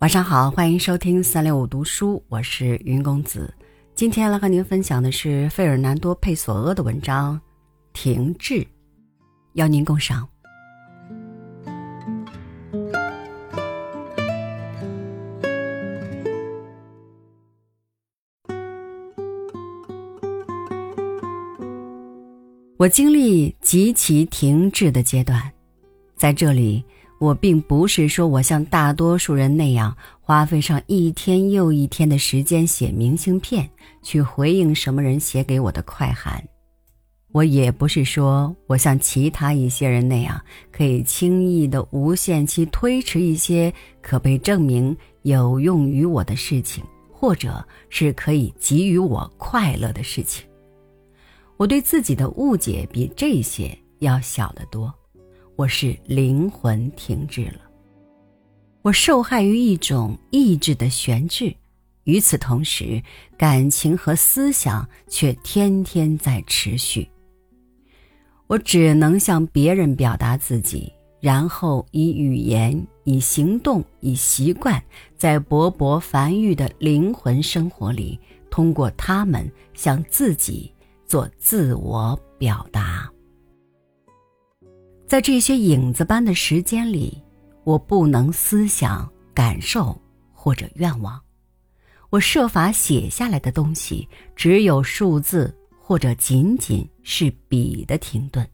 晚上好，欢迎收听三六五读书，我是云公子。今天来和您分享的是费尔南多·佩索阿的文章《停滞》，邀您共赏。我经历极其停滞的阶段，在这里。我并不是说我像大多数人那样花费上一天又一天的时间写明信片去回应什么人写给我的快函，我也不是说我像其他一些人那样可以轻易的无限期推迟一些可被证明有用于我的事情，或者是可以给予我快乐的事情。我对自己的误解比这些要小得多。我是灵魂停滞了，我受害于一种意志的悬置，与此同时，感情和思想却天天在持续。我只能向别人表达自己，然后以语言、以行动、以习惯，在勃勃繁育的灵魂生活里，通过他们向自己做自我表达。在这些影子般的时间里，我不能思想、感受或者愿望。我设法写下来的东西，只有数字，或者仅仅是笔的停顿。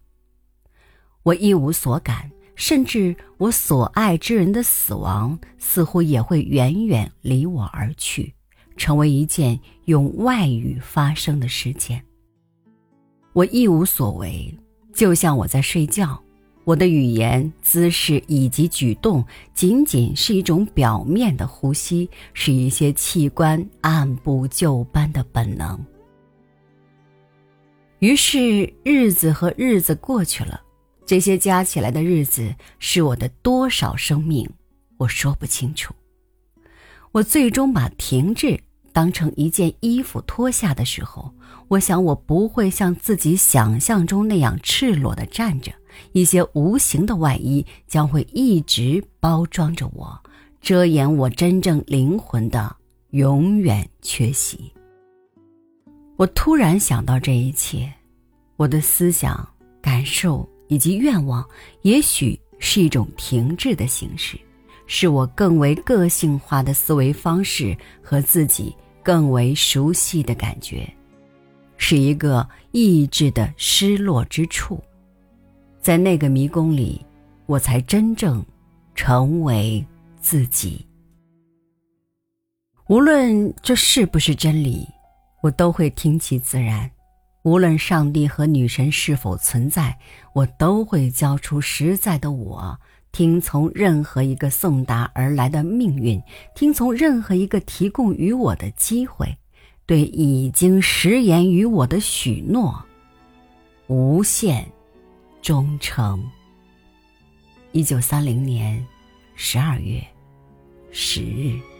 我一无所感，甚至我所爱之人的死亡，似乎也会远远离我而去，成为一件用外语发生的事件。我一无所为，就像我在睡觉。我的语言、姿势以及举动，仅仅是一种表面的呼吸，是一些器官按部就班的本能。于是，日子和日子过去了，这些加起来的日子是我的多少生命，我说不清楚。我最终把停滞当成一件衣服脱下的时候，我想我不会像自己想象中那样赤裸的站着。一些无形的外衣将会一直包装着我，遮掩我真正灵魂的永远缺席。我突然想到这一切，我的思想、感受以及愿望，也许是一种停滞的形式，是我更为个性化的思维方式和自己更为熟悉的感觉，是一个意志的失落之处。在那个迷宫里，我才真正成为自己。无论这是不是真理，我都会听其自然；无论上帝和女神是否存在，我都会交出实在的我，听从任何一个送达而来的命运，听从任何一个提供于我的机会，对已经食言于我的许诺，无限。忠诚。一九三零年十二月十日。